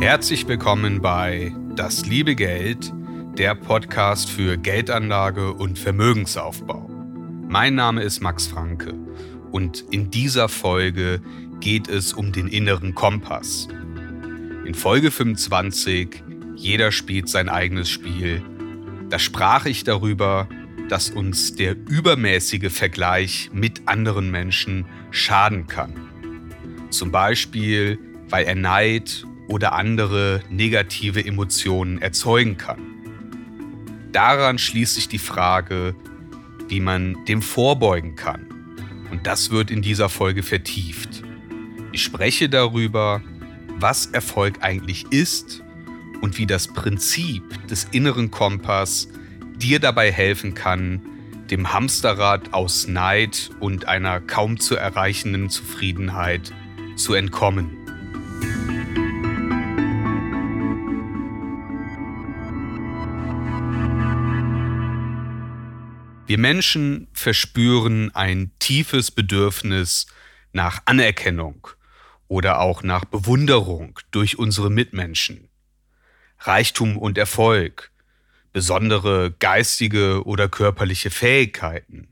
Herzlich willkommen bei Das liebe Geld, der Podcast für Geldanlage und Vermögensaufbau. Mein Name ist Max Franke und in dieser Folge geht es um den inneren Kompass. In Folge 25 Jeder spielt sein eigenes Spiel. Da sprach ich darüber, dass uns der übermäßige Vergleich mit anderen Menschen schaden kann. Zum Beispiel, weil er Neid oder andere negative Emotionen erzeugen kann. Daran schließt sich die Frage, wie man dem vorbeugen kann. Und das wird in dieser Folge vertieft. Ich spreche darüber, was Erfolg eigentlich ist und wie das Prinzip des inneren Kompass dir dabei helfen kann, dem Hamsterrad aus Neid und einer kaum zu erreichenden Zufriedenheit zu entkommen. Wir Menschen verspüren ein tiefes Bedürfnis nach Anerkennung oder auch nach Bewunderung durch unsere Mitmenschen. Reichtum und Erfolg, besondere geistige oder körperliche Fähigkeiten,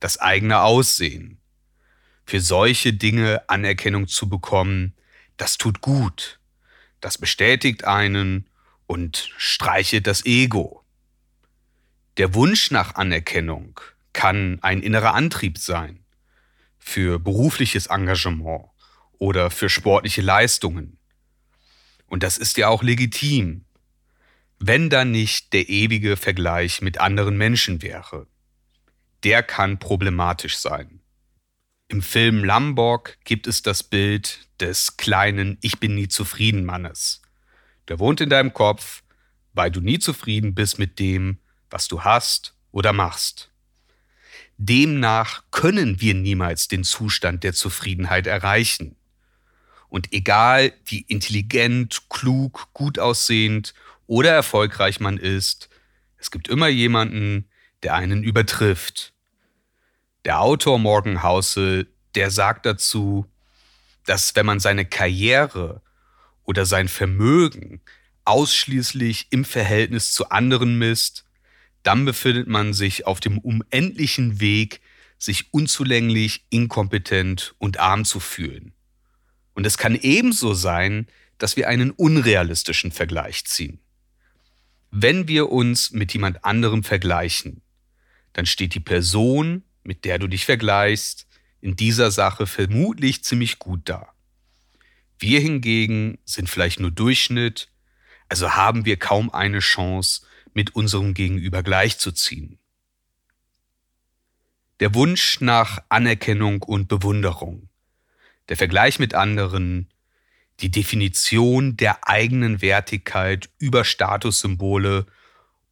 das eigene Aussehen. Für solche Dinge Anerkennung zu bekommen, das tut gut, das bestätigt einen und streichelt das Ego. Der Wunsch nach Anerkennung kann ein innerer Antrieb sein für berufliches Engagement oder für sportliche Leistungen. Und das ist ja auch legitim, wenn da nicht der ewige Vergleich mit anderen Menschen wäre. Der kann problematisch sein. Im Film Lamborg gibt es das Bild des kleinen Ich bin nie zufrieden Mannes. Der wohnt in deinem Kopf, weil du nie zufrieden bist mit dem, was du hast oder machst. Demnach können wir niemals den Zustand der Zufriedenheit erreichen. Und egal wie intelligent, klug, gut aussehend oder erfolgreich man ist, es gibt immer jemanden, der einen übertrifft. Der Autor Morgan Housel, der sagt dazu, dass wenn man seine Karriere oder sein Vermögen ausschließlich im Verhältnis zu anderen misst, dann befindet man sich auf dem unendlichen Weg, sich unzulänglich, inkompetent und arm zu fühlen. Und es kann ebenso sein, dass wir einen unrealistischen Vergleich ziehen. Wenn wir uns mit jemand anderem vergleichen, dann steht die Person, mit der du dich vergleichst, in dieser Sache vermutlich ziemlich gut da. Wir hingegen sind vielleicht nur Durchschnitt, also haben wir kaum eine Chance, mit unserem Gegenüber gleichzuziehen. Der Wunsch nach Anerkennung und Bewunderung, der Vergleich mit anderen, die Definition der eigenen Wertigkeit über Statussymbole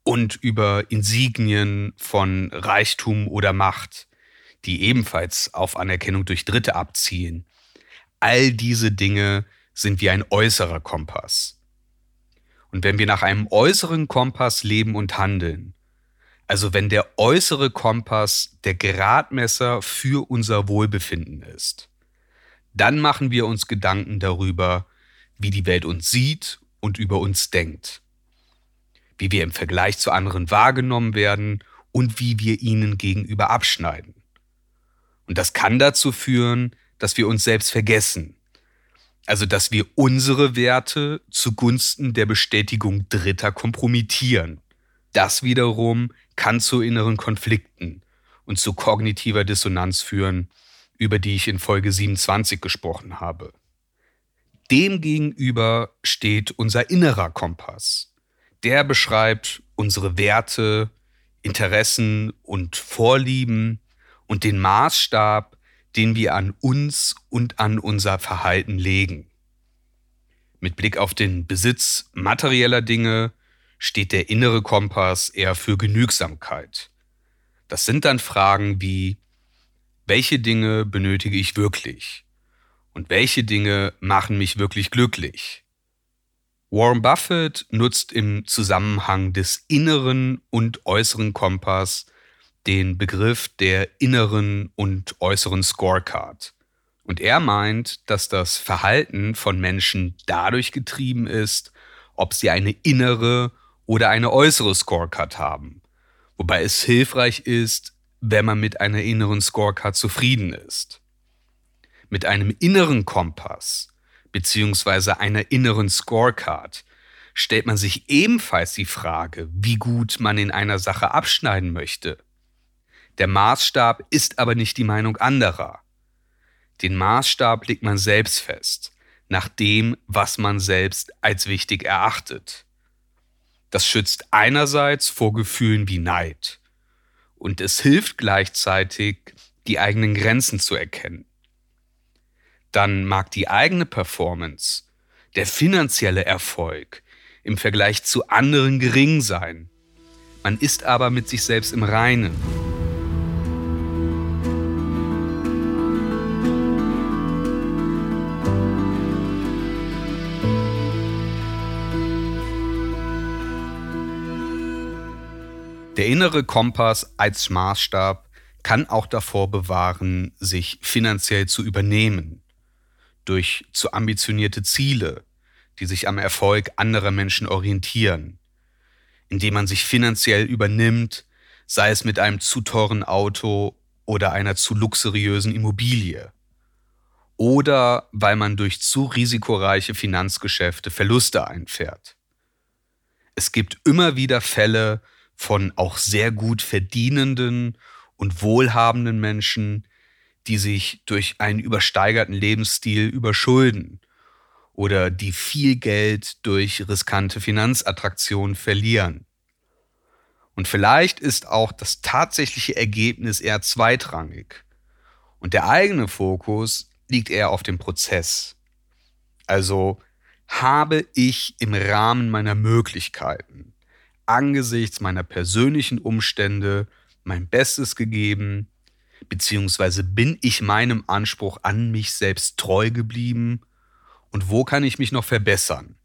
und über Insignien von Reichtum oder Macht, die ebenfalls auf Anerkennung durch Dritte abzielen. All diese Dinge sind wie ein äußerer Kompass. Und wenn wir nach einem äußeren Kompass leben und handeln, also wenn der äußere Kompass der Gradmesser für unser Wohlbefinden ist, dann machen wir uns Gedanken darüber, wie die Welt uns sieht und über uns denkt, wie wir im Vergleich zu anderen wahrgenommen werden und wie wir ihnen gegenüber abschneiden. Und das kann dazu führen, dass wir uns selbst vergessen, Also, dass wir unsere Werte zugunsten der Bestätigung Dritter kompromittieren. Das wiederum kann zu inneren Konflikten und zu kognitiver Dissonanz führen, über die ich in Folge 27 gesprochen habe. Demgegenüber steht unser innerer Kompass. Der beschreibt unsere Werte, Interessen und Vorlieben und den Maßstab, den wir an uns und an unser Verhalten legen. Mit Blick auf den Besitz materieller Dinge steht der innere Kompass eher für Genügsamkeit. Das sind dann Fragen wie, welche Dinge benötige ich wirklich? Und welche Dinge machen mich wirklich glücklich? Warren Buffett nutzt im Zusammenhang des inneren und äußeren Kompass den Begriff der inneren und äußeren Scorecard. Und er meint, dass das Verhalten von Menschen dadurch getrieben ist, ob sie eine innere oder eine äußere Scorecard haben. Wobei es hilfreich ist, wenn man mit einer inneren Scorecard zufrieden ist. Mit einem inneren Kompass beziehungsweise einer inneren Scorecard stellt man sich ebenfalls die Frage, wie gut man in einer Sache abschneiden möchte. Der Maßstab ist aber nicht die Meinung anderer. Den Maßstab legt man selbst fest, nach dem, was man selbst als wichtig erachtet. Das schützt einerseits vor Gefühlen wie Neid und es hilft gleichzeitig, die eigenen Grenzen zu erkennen. Dann mag die eigene Performance, der finanzielle Erfolg im Vergleich zu anderen gering sein. Man ist aber mit sich selbst im Reinen. Innere Kompass als Maßstab kann auch davor bewahren, sich finanziell zu übernehmen, durch zu ambitionierte Ziele, die sich am Erfolg anderer Menschen orientieren, indem man sich finanziell übernimmt, sei es mit einem zu teuren Auto oder einer zu luxuriösen Immobilie, oder weil man durch zu risikoreiche Finanzgeschäfte Verluste einfährt. Es gibt immer wieder Fälle, von auch sehr gut verdienenden und wohlhabenden Menschen, die sich durch einen übersteigerten Lebensstil überschulden oder die viel Geld durch riskante Finanzattraktionen verlieren. Und vielleicht ist auch das tatsächliche Ergebnis eher zweitrangig. Und der eigene Fokus liegt eher auf dem Prozess. Also habe ich im Rahmen meiner Möglichkeiten angesichts meiner persönlichen Umstände mein Bestes gegeben, beziehungsweise bin ich meinem Anspruch an mich selbst treu geblieben und wo kann ich mich noch verbessern?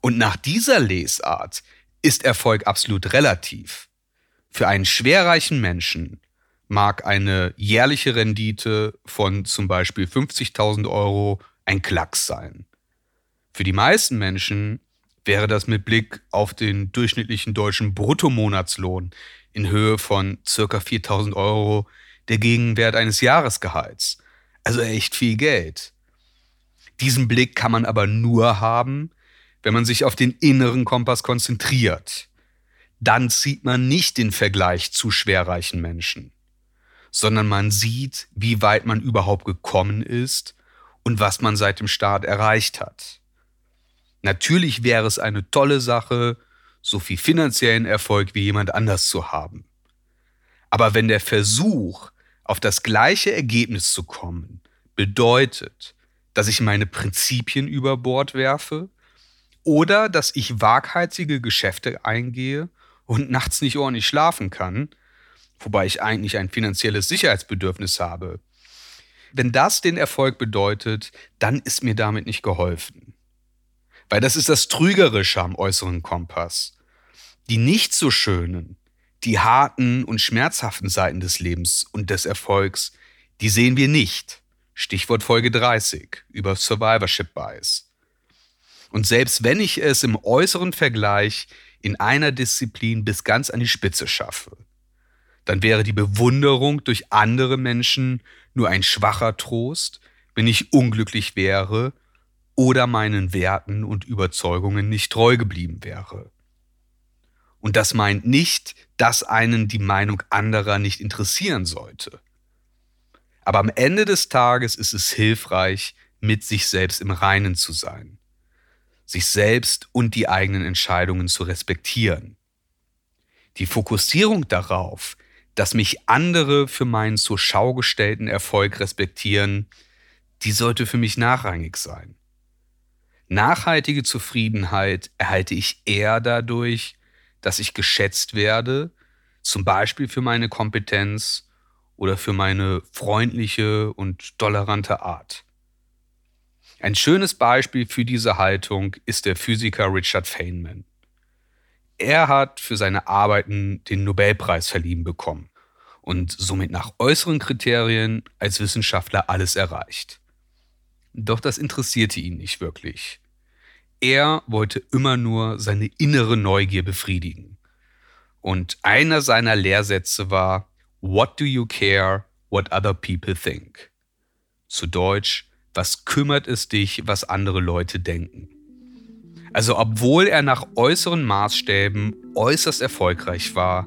Und nach dieser Lesart ist Erfolg absolut relativ. Für einen schwerreichen Menschen mag eine jährliche Rendite von zum Beispiel 50.000 Euro ein Klacks sein. Für die meisten Menschen wäre das mit Blick auf den durchschnittlichen deutschen Bruttomonatslohn in Höhe von circa 4000 Euro der Gegenwert eines Jahresgehalts. Also echt viel Geld. Diesen Blick kann man aber nur haben, wenn man sich auf den inneren Kompass konzentriert. Dann zieht man nicht den Vergleich zu schwerreichen Menschen, sondern man sieht, wie weit man überhaupt gekommen ist und was man seit dem Start erreicht hat. Natürlich wäre es eine tolle Sache, so viel finanziellen Erfolg wie jemand anders zu haben. Aber wenn der Versuch, auf das gleiche Ergebnis zu kommen, bedeutet, dass ich meine Prinzipien über Bord werfe oder dass ich waghalsige Geschäfte eingehe und nachts nicht ordentlich schlafen kann, wobei ich eigentlich ein finanzielles Sicherheitsbedürfnis habe. Wenn das den Erfolg bedeutet, dann ist mir damit nicht geholfen. Weil das ist das Trügerische am äußeren Kompass. Die nicht so schönen, die harten und schmerzhaften Seiten des Lebens und des Erfolgs, die sehen wir nicht. Stichwort Folge 30 über Survivorship Bias. Und selbst wenn ich es im äußeren Vergleich in einer Disziplin bis ganz an die Spitze schaffe, dann wäre die Bewunderung durch andere Menschen nur ein schwacher Trost, wenn ich unglücklich wäre oder meinen Werten und Überzeugungen nicht treu geblieben wäre. Und das meint nicht, dass einen die Meinung anderer nicht interessieren sollte. Aber am Ende des Tages ist es hilfreich, mit sich selbst im Reinen zu sein, sich selbst und die eigenen Entscheidungen zu respektieren. Die Fokussierung darauf, dass mich andere für meinen zur Schau gestellten Erfolg respektieren, die sollte für mich nachrangig sein. Nachhaltige Zufriedenheit erhalte ich eher dadurch, dass ich geschätzt werde, zum Beispiel für meine Kompetenz oder für meine freundliche und tolerante Art. Ein schönes Beispiel für diese Haltung ist der Physiker Richard Feynman. Er hat für seine Arbeiten den Nobelpreis verliehen bekommen und somit nach äußeren Kriterien als Wissenschaftler alles erreicht. Doch das interessierte ihn nicht wirklich. Er wollte immer nur seine innere Neugier befriedigen. Und einer seiner Lehrsätze war, What do you care what other people think? Zu Deutsch, was kümmert es dich, was andere Leute denken? Also obwohl er nach äußeren Maßstäben äußerst erfolgreich war,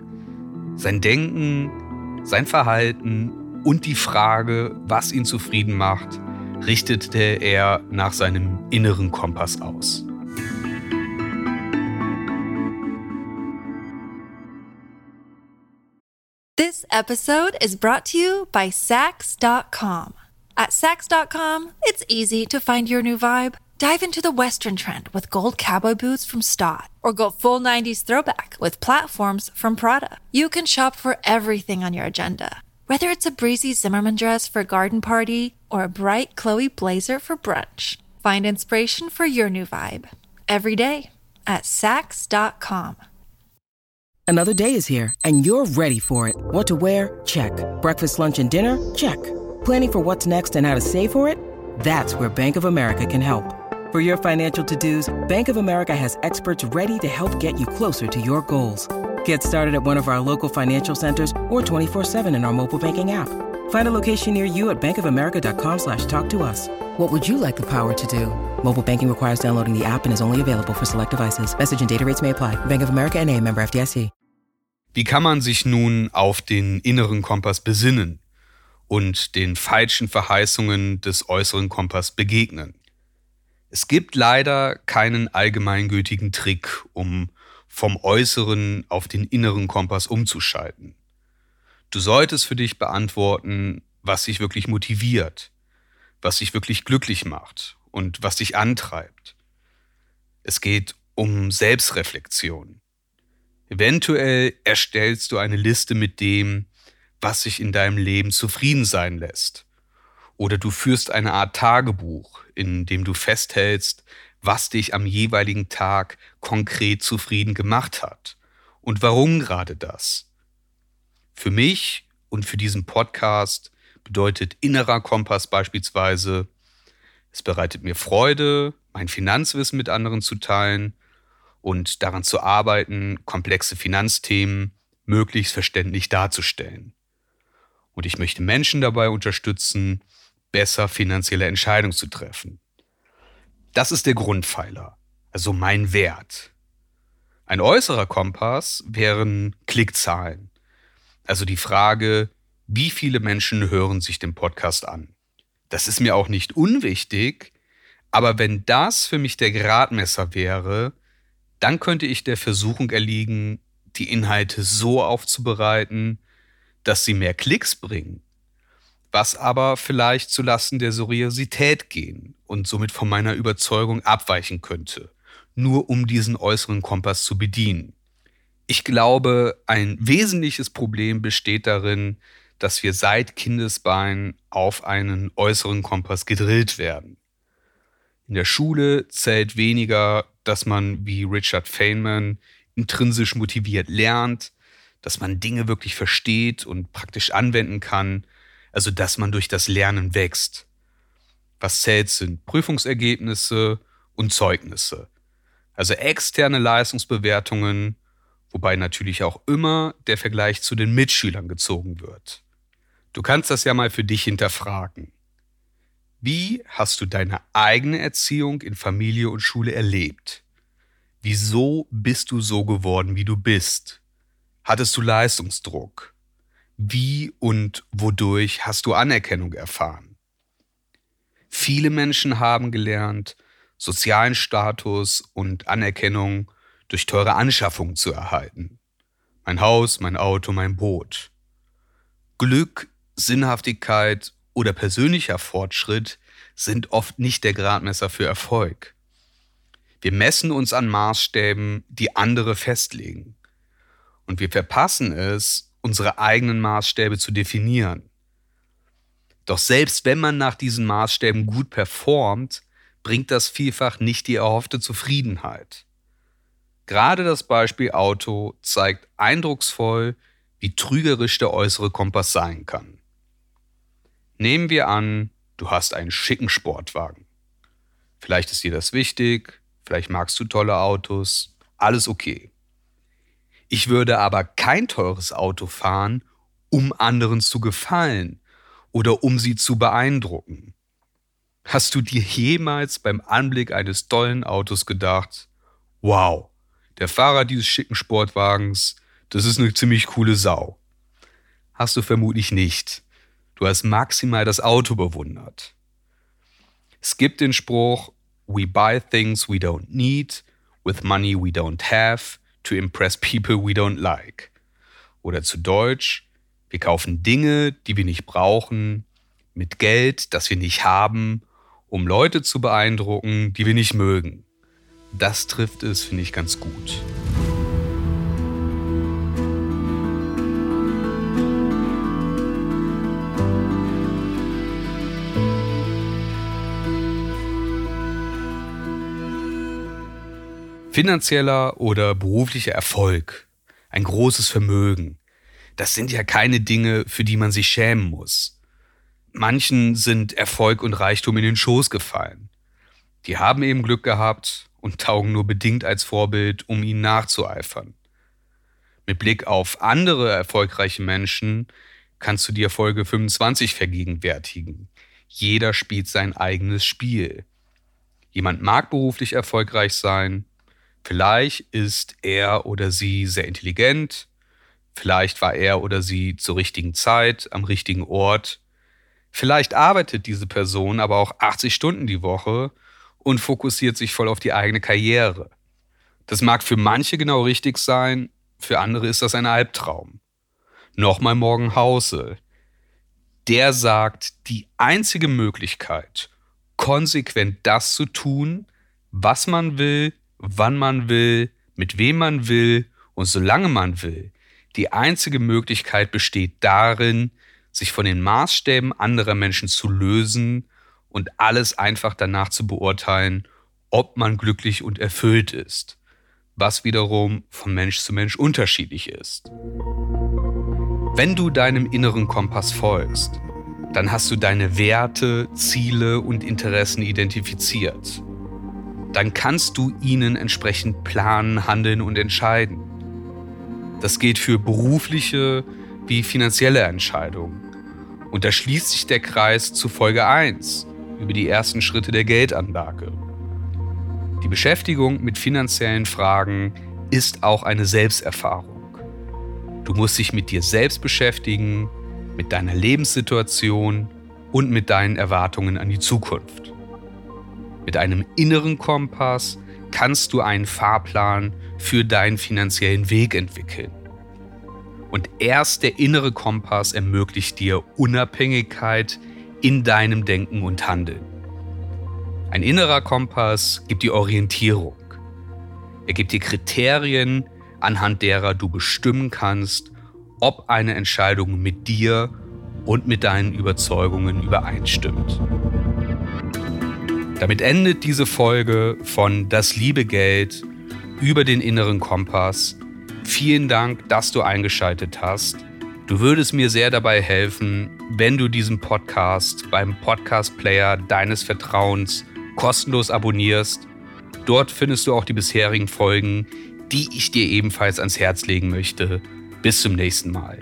sein Denken, sein Verhalten und die Frage, was ihn zufrieden macht, richtete er nach seinem inneren Kompass aus. This episode is brought to you by Sax.com. At Sax.com, it's easy to find your new vibe. Dive into the Western trend with gold cowboy boots from Stott, or go full 90s throwback with platforms from Prada. You can shop for everything on your agenda whether it's a breezy Zimmerman dress for a garden party or a bright Chloe blazer for brunch, find inspiration for your new vibe every day at Sax.com. Another day is here and you're ready for it. What to wear? Check. Breakfast, lunch, and dinner? Check. Planning for what's next and how to save for it? That's where Bank of America can help. For your financial to dos, Bank of America has experts ready to help get you closer to your goals. Get started at one of our local financial centers or 24-7 in our mobile banking app. Find a location near you at bankofamerica.com slash talk to us. What would you like the power to do? Mobile banking requires downloading the app and is only available for select devices. Message and data rates may apply. Bank of America and a member FDIC. Wie kann man sich nun auf den inneren Kompass besinnen und den falschen Verheißungen des äußeren Kompass begegnen? Es gibt leider keinen allgemeingültigen Trick, um vom äußeren auf den inneren Kompass umzuschalten. Du solltest für dich beantworten, was dich wirklich motiviert, was dich wirklich glücklich macht und was dich antreibt. Es geht um Selbstreflexion. Eventuell erstellst du eine Liste mit dem, was sich in deinem Leben zufrieden sein lässt. Oder du führst eine Art Tagebuch, in dem du festhältst, was dich am jeweiligen Tag konkret zufrieden gemacht hat und warum gerade das. Für mich und für diesen Podcast bedeutet innerer Kompass beispielsweise, es bereitet mir Freude, mein Finanzwissen mit anderen zu teilen und daran zu arbeiten, komplexe Finanzthemen möglichst verständlich darzustellen. Und ich möchte Menschen dabei unterstützen, besser finanzielle Entscheidungen zu treffen. Das ist der Grundpfeiler, also mein Wert. Ein äußerer Kompass wären Klickzahlen. Also die Frage, wie viele Menschen hören sich den Podcast an? Das ist mir auch nicht unwichtig, aber wenn das für mich der Gradmesser wäre, dann könnte ich der Versuchung erliegen, die Inhalte so aufzubereiten, dass sie mehr Klicks bringen was aber vielleicht zulasten der Seriosität gehen und somit von meiner Überzeugung abweichen könnte, nur um diesen äußeren Kompass zu bedienen. Ich glaube, ein wesentliches Problem besteht darin, dass wir seit Kindesbein auf einen äußeren Kompass gedrillt werden. In der Schule zählt weniger, dass man wie Richard Feynman intrinsisch motiviert lernt, dass man Dinge wirklich versteht und praktisch anwenden kann, also dass man durch das Lernen wächst. Was zählt sind Prüfungsergebnisse und Zeugnisse. Also externe Leistungsbewertungen, wobei natürlich auch immer der Vergleich zu den Mitschülern gezogen wird. Du kannst das ja mal für dich hinterfragen. Wie hast du deine eigene Erziehung in Familie und Schule erlebt? Wieso bist du so geworden, wie du bist? Hattest du Leistungsdruck? Wie und wodurch hast du Anerkennung erfahren? Viele Menschen haben gelernt, sozialen Status und Anerkennung durch teure Anschaffungen zu erhalten. Mein Haus, mein Auto, mein Boot. Glück, Sinnhaftigkeit oder persönlicher Fortschritt sind oft nicht der Gradmesser für Erfolg. Wir messen uns an Maßstäben, die andere festlegen. Und wir verpassen es, unsere eigenen Maßstäbe zu definieren. Doch selbst wenn man nach diesen Maßstäben gut performt, bringt das vielfach nicht die erhoffte Zufriedenheit. Gerade das Beispiel Auto zeigt eindrucksvoll, wie trügerisch der äußere Kompass sein kann. Nehmen wir an, du hast einen schicken Sportwagen. Vielleicht ist dir das wichtig, vielleicht magst du tolle Autos, alles okay. Ich würde aber kein teures Auto fahren, um anderen zu gefallen oder um sie zu beeindrucken. Hast du dir jemals beim Anblick eines tollen Autos gedacht, wow, der Fahrer dieses schicken Sportwagens, das ist eine ziemlich coole Sau? Hast du vermutlich nicht. Du hast maximal das Auto bewundert. Es gibt den Spruch, we buy things we don't need with money we don't have to impress people we don't like. Oder zu Deutsch, wir kaufen Dinge, die wir nicht brauchen, mit Geld, das wir nicht haben, um Leute zu beeindrucken, die wir nicht mögen. Das trifft es, finde ich, ganz gut. Finanzieller oder beruflicher Erfolg, ein großes Vermögen, das sind ja keine Dinge, für die man sich schämen muss. Manchen sind Erfolg und Reichtum in den Schoß gefallen. Die haben eben Glück gehabt und taugen nur bedingt als Vorbild, um ihnen nachzueifern. Mit Blick auf andere erfolgreiche Menschen kannst du dir Folge 25 vergegenwärtigen. Jeder spielt sein eigenes Spiel. Jemand mag beruflich erfolgreich sein, Vielleicht ist er oder sie sehr intelligent, vielleicht war er oder sie zur richtigen Zeit am richtigen Ort, vielleicht arbeitet diese Person aber auch 80 Stunden die Woche und fokussiert sich voll auf die eigene Karriere. Das mag für manche genau richtig sein, für andere ist das ein Albtraum. Nochmal morgen Hause. Der sagt, die einzige Möglichkeit, konsequent das zu tun, was man will, wann man will, mit wem man will und solange man will. Die einzige Möglichkeit besteht darin, sich von den Maßstäben anderer Menschen zu lösen und alles einfach danach zu beurteilen, ob man glücklich und erfüllt ist, was wiederum von Mensch zu Mensch unterschiedlich ist. Wenn du deinem inneren Kompass folgst, dann hast du deine Werte, Ziele und Interessen identifiziert dann kannst du ihnen entsprechend planen, handeln und entscheiden. Das gilt für berufliche wie finanzielle Entscheidungen. Und da schließt sich der Kreis zu Folge 1 über die ersten Schritte der Geldanlage. Die Beschäftigung mit finanziellen Fragen ist auch eine Selbsterfahrung. Du musst dich mit dir selbst beschäftigen, mit deiner Lebenssituation und mit deinen Erwartungen an die Zukunft. Mit einem inneren Kompass kannst du einen Fahrplan für deinen finanziellen Weg entwickeln. Und erst der innere Kompass ermöglicht dir Unabhängigkeit in deinem Denken und Handeln. Ein innerer Kompass gibt dir Orientierung. Er gibt dir Kriterien, anhand derer du bestimmen kannst, ob eine Entscheidung mit dir und mit deinen Überzeugungen übereinstimmt. Damit endet diese Folge von Das liebe Geld über den inneren Kompass. Vielen Dank, dass du eingeschaltet hast. Du würdest mir sehr dabei helfen, wenn du diesen Podcast beim Podcast-Player deines Vertrauens kostenlos abonnierst. Dort findest du auch die bisherigen Folgen, die ich dir ebenfalls ans Herz legen möchte. Bis zum nächsten Mal.